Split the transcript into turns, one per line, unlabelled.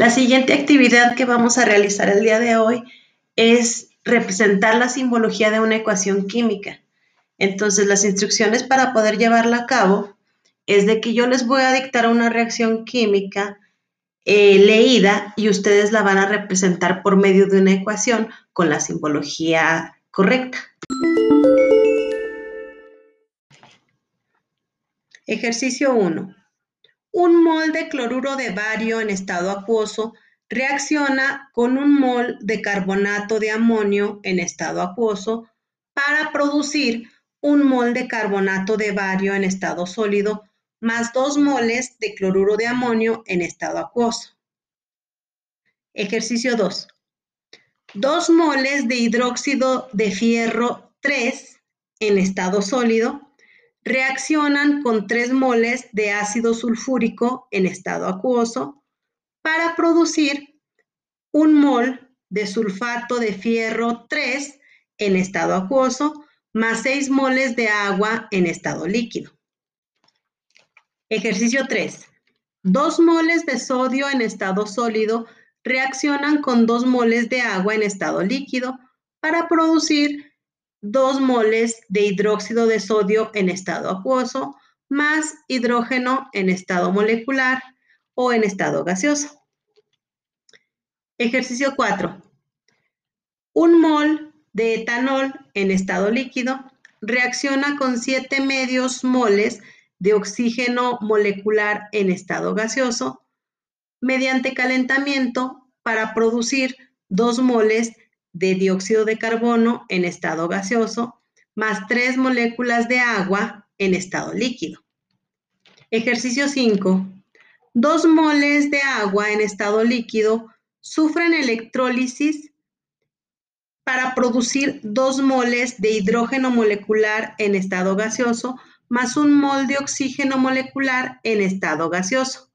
La siguiente actividad que vamos a realizar el día de hoy es representar la simbología de una ecuación química. Entonces, las instrucciones para poder llevarla a cabo es de que yo les voy a dictar una reacción química eh, leída y ustedes la van a representar por medio de una ecuación con la simbología correcta. Ejercicio 1. Un mol de cloruro de bario en estado acuoso reacciona con un mol de carbonato de amonio en estado acuoso para producir un mol de carbonato de bario en estado sólido más dos moles de cloruro de amonio en estado acuoso. Ejercicio 2. Dos moles de hidróxido de fierro 3 en estado sólido reaccionan con 3 moles de ácido sulfúrico en estado acuoso para producir un mol de sulfato de fierro 3 en estado acuoso más 6 moles de agua en estado líquido. Ejercicio 3. 2 moles de sodio en estado sólido reaccionan con 2 moles de agua en estado líquido para producir 2 moles de hidróxido de sodio en estado acuoso más hidrógeno en estado molecular o en estado gaseoso. Ejercicio 4. Un mol de etanol en estado líquido reacciona con 7 medios moles de oxígeno molecular en estado gaseoso mediante calentamiento para producir 2 moles de dióxido de carbono en estado gaseoso, más tres moléculas de agua en estado líquido. Ejercicio 5. Dos moles de agua en estado líquido sufren electrólisis para producir dos moles de hidrógeno molecular en estado gaseoso más un mol de oxígeno molecular en estado gaseoso.